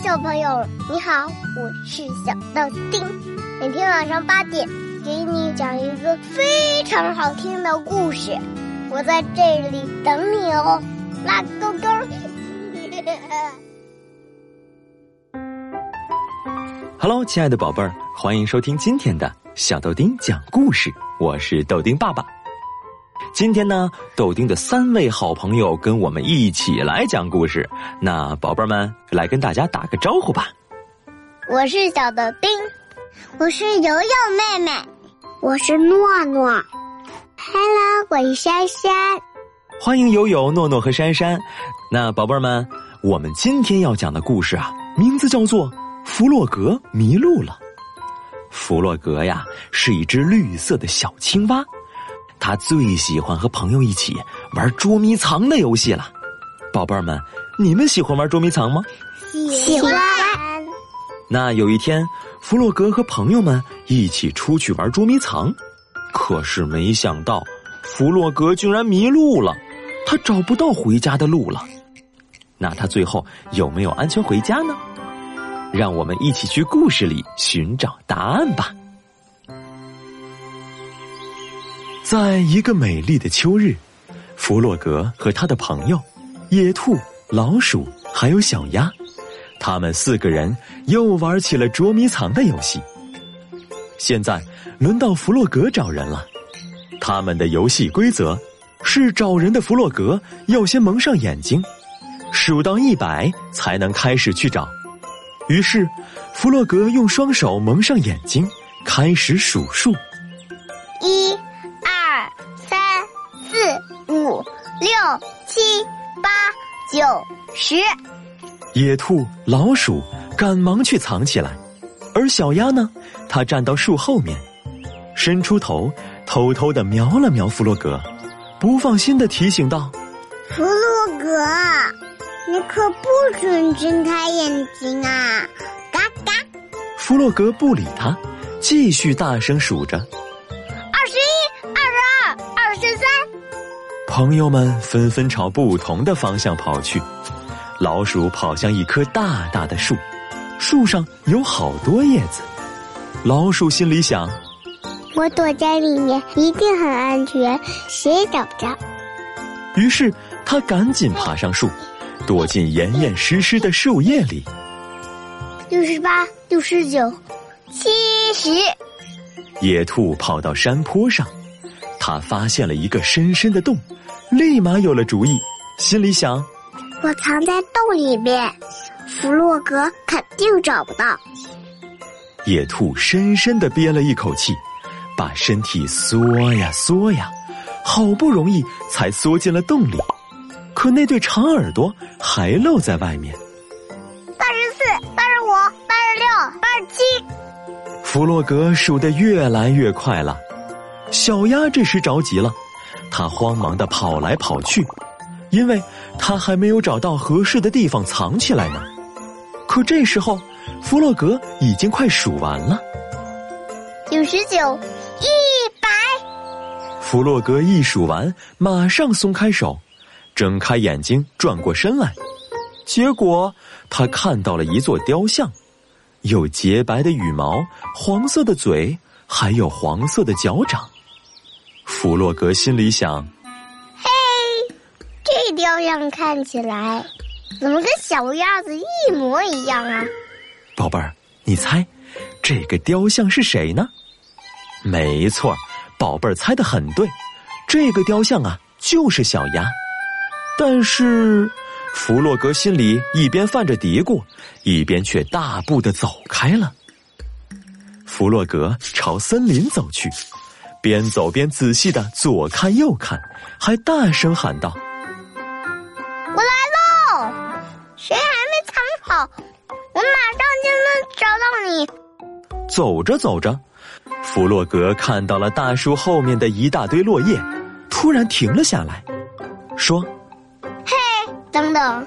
小朋友，你好，我是小豆丁。每天晚上八点，给你讲一个非常好听的故事。我在这里等你哦，拉勾勾。Hello，亲爱的宝贝儿，欢迎收听今天的小豆丁讲故事。我是豆丁爸爸。今天呢，豆丁的三位好朋友跟我们一起来讲故事。那宝贝儿们来跟大家打个招呼吧。我是小豆丁，我是游游妹妹，我是诺诺。Hello，我是珊珊。欢迎游游、诺诺和珊珊。那宝贝儿们，我们今天要讲的故事啊，名字叫做《弗洛格迷路了》。弗洛格呀，是一只绿色的小青蛙。他最喜欢和朋友一起玩捉迷藏的游戏了，宝贝儿们，你们喜欢玩捉迷藏吗？喜欢。那有一天，弗洛格和朋友们一起出去玩捉迷藏，可是没想到，弗洛格竟然迷路了，他找不到回家的路了。那他最后有没有安全回家呢？让我们一起去故事里寻找答案吧。在一个美丽的秋日，弗洛格和他的朋友野兔、老鼠还有小鸭，他们四个人又玩起了捉迷藏的游戏。现在轮到弗洛格找人了，他们的游戏规则是找人的弗洛格要先蒙上眼睛，数到一百才能开始去找。于是，弗洛格用双手蒙上眼睛，开始数数。一。七、八、九、十，野兔、老鼠赶忙去藏起来，而小鸭呢，它站到树后面，伸出头，偷偷的瞄了瞄弗洛格，不放心的提醒道：“弗洛格，你可不准睁开眼睛啊！”嘎嘎。弗洛格不理他，继续大声数着。朋友们纷纷朝不同的方向跑去，老鼠跑向一棵大大的树，树上有好多叶子。老鼠心里想：“我躲在里面一定很安全，谁也找不着。”于是它赶紧爬上树，躲进严严实实的树叶里。六十八，六十九，七十。野兔跑到山坡上，他发现了一个深深的洞。立马有了主意，心里想：我藏在洞里面，弗洛格肯定找不到。野兔深深的憋了一口气，把身体缩呀缩呀，好不容易才缩进了洞里，可那对长耳朵还露在外面。八十四，八十五，八十六，八十七。弗洛格数得越来越快了，小鸭这时着急了。它慌忙的跑来跑去，因为它还没有找到合适的地方藏起来呢。可这时候，弗洛格已经快数完了，九十九，一百。弗洛格一数完，马上松开手，睁开眼睛，转过身来，结果他看到了一座雕像，有洁白的羽毛，黄色的嘴，还有黄色的脚掌。弗洛格心里想：“嘿，这雕像看起来怎么跟小鸭子一模一样啊？”宝贝儿，你猜这个雕像是谁呢？没错，宝贝儿猜的很对，这个雕像啊就是小鸭。但是弗洛格心里一边犯着嘀咕，一边却大步的走开了。弗洛格朝森林走去。边走边仔细的左看右看，还大声喊道：“我来喽！谁还没藏好？我马上就能找到你。”走着走着，弗洛格看到了大树后面的一大堆落叶，突然停了下来，说：“嘿，等等！”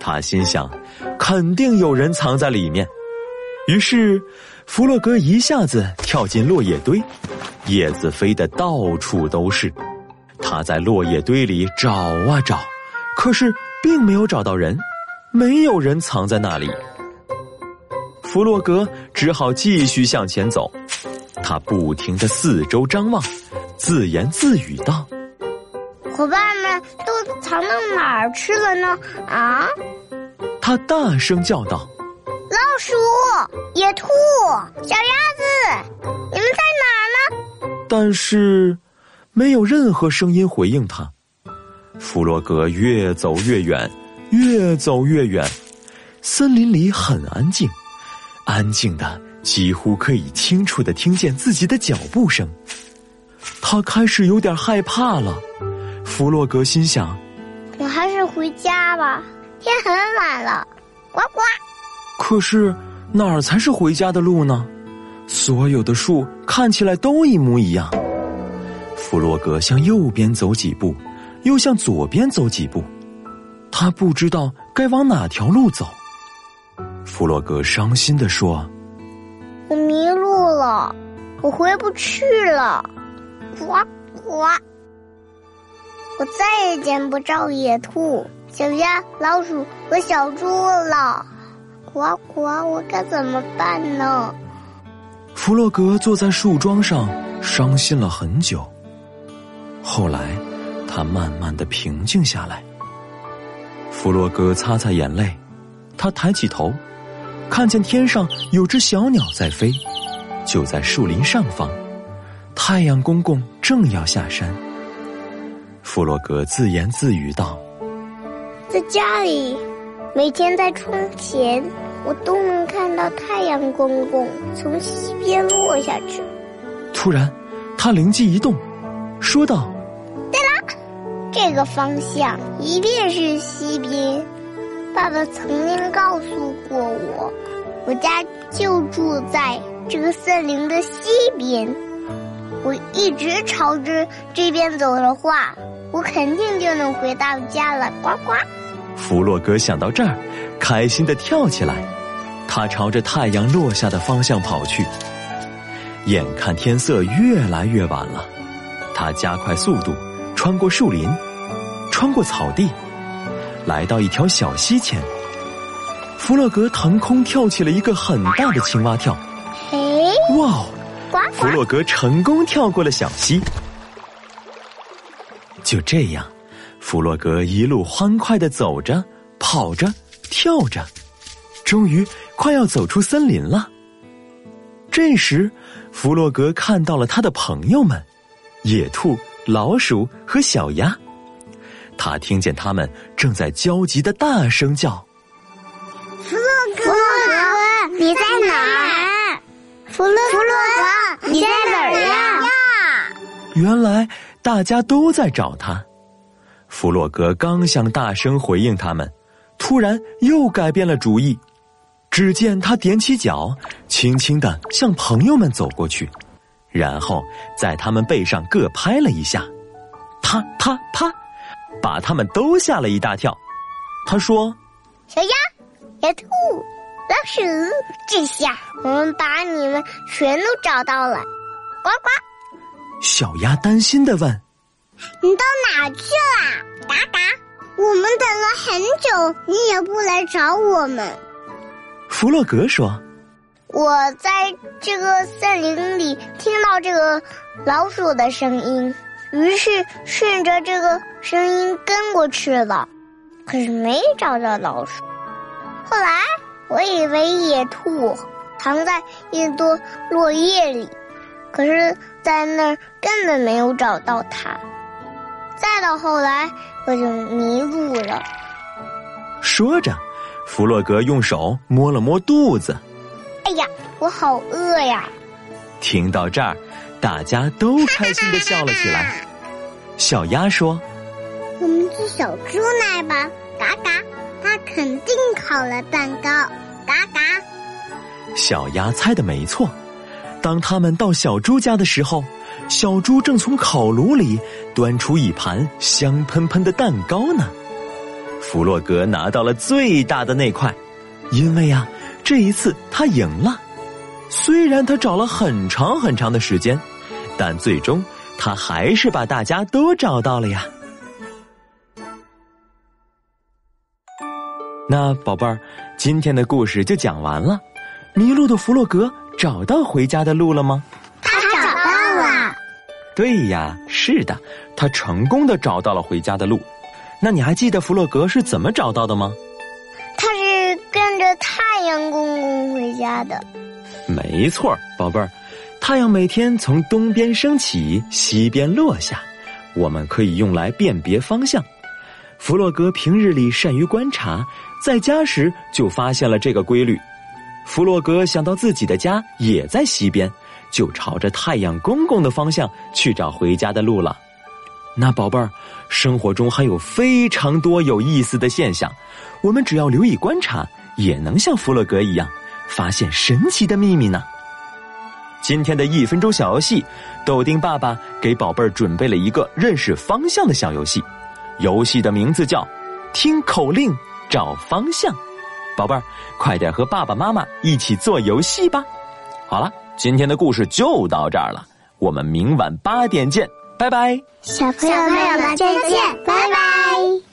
他心想，肯定有人藏在里面。于是，弗洛格一下子跳进落叶堆。叶子飞得到处都是，他在落叶堆里找啊找，可是并没有找到人，没有人藏在那里。弗洛格只好继续向前走。他不停的四周张望，自言自语道：“伙伴们都藏到哪儿去了呢？啊！”他大声叫道：“老鼠、野兔、小鸭子，你们在哪儿呢？”但是，没有任何声音回应他。弗洛格越走越远，越走越远，森林里很安静，安静的。几乎可以清楚的听见自己的脚步声，他开始有点害怕了。弗洛格心想：“我还是回家吧，天很晚了。”呱呱。可是哪儿才是回家的路呢？所有的树看起来都一模一样。弗洛格向右边走几步，又向左边走几步，他不知道该往哪条路走。弗洛格伤心的说。我迷路了，我回不去了，呱呱！我再也见不着野兔、小鸭、老鼠和小猪了，呱呱！我该怎么办呢？弗洛格坐在树桩上，伤心了很久。后来，他慢慢的平静下来。弗洛格擦擦眼泪，他抬起头。看见天上有只小鸟在飞，就在树林上方。太阳公公正要下山。弗洛格自言自语道：“在家里，每天在窗前，我都能看到太阳公公从西边落下去。”突然，他灵机一动，说道：“对了，这个方向一定是西边。”爸爸曾经告诉过我，我家就住在这个森林的西边。我一直朝着这边走的话，我肯定就能回到家了。呱呱！弗洛格想到这儿，开心的跳起来。他朝着太阳落下的方向跑去。眼看天色越来越晚了，他加快速度，穿过树林，穿过草地。来到一条小溪前，弗洛格腾空跳起了一个很大的青蛙跳。嘿，哇！弗洛格成功跳过了小溪。就这样，弗洛格一路欢快的走着、跑着、跳着，终于快要走出森林了。这时，弗洛格看到了他的朋友们——野兔、老鼠和小鸭。他听见他们正在焦急的大声叫：“弗洛格，弗洛格，你在哪儿？弗洛弗洛格，你在哪儿呀？”原来大家都在找他。弗洛格刚想大声回应他们，突然又改变了主意。只见他踮起脚，轻轻的向朋友们走过去，然后在他们背上各拍了一下，啪啪啪。把他们都吓了一大跳。他说：“小鸭、野兔、老鼠，这下我们把你们全都找到了。”呱呱。小鸭担心的问：“你到哪去了？”嘎嘎。我们等了很久，你也不来找我们。弗洛格说：“我在这个森林里听到这个老鼠的声音。”于是顺着这个声音跟过去了，可是没找到老鼠。后来我以为野兔藏在一朵落叶里，可是在那儿根本没有找到它。再到后来，我就迷路了。说着，弗洛格用手摸了摸肚子。哎呀，我好饿呀！听到这儿。大家都开心的笑了起来。小鸭说：“我们去小猪那吧，嘎嘎，它肯定烤了蛋糕，嘎嘎。”小鸭猜的没错。当他们到小猪家的时候，小猪正从烤炉里端出一盘香喷喷的蛋糕呢。弗洛格拿到了最大的那块，因为呀，这一次他赢了。虽然他找了很长很长的时间。但最终，他还是把大家都找到了呀。那宝贝儿，今天的故事就讲完了。迷路的弗洛格找到回家的路了吗？他找到了。对呀，是的，他成功的找到了回家的路。那你还记得弗洛格是怎么找到的吗？他是跟着太阳公公回家的。没错，宝贝儿，太阳每天从东边升起，西边落下，我们可以用来辨别方向。弗洛格平日里善于观察，在家时就发现了这个规律。弗洛格想到自己的家也在西边，就朝着太阳公公的方向去找回家的路了。那宝贝儿，生活中还有非常多有意思的现象，我们只要留意观察，也能像弗洛格一样发现神奇的秘密呢。今天的一分钟小游戏，豆丁爸爸给宝贝儿准备了一个认识方向的小游戏，游戏的名字叫“听口令找方向”。宝贝儿，快点和爸爸妈妈一起做游戏吧！好了，今天的故事就到这儿了，我们明晚八点见。拜拜，小朋友们再见，拜拜。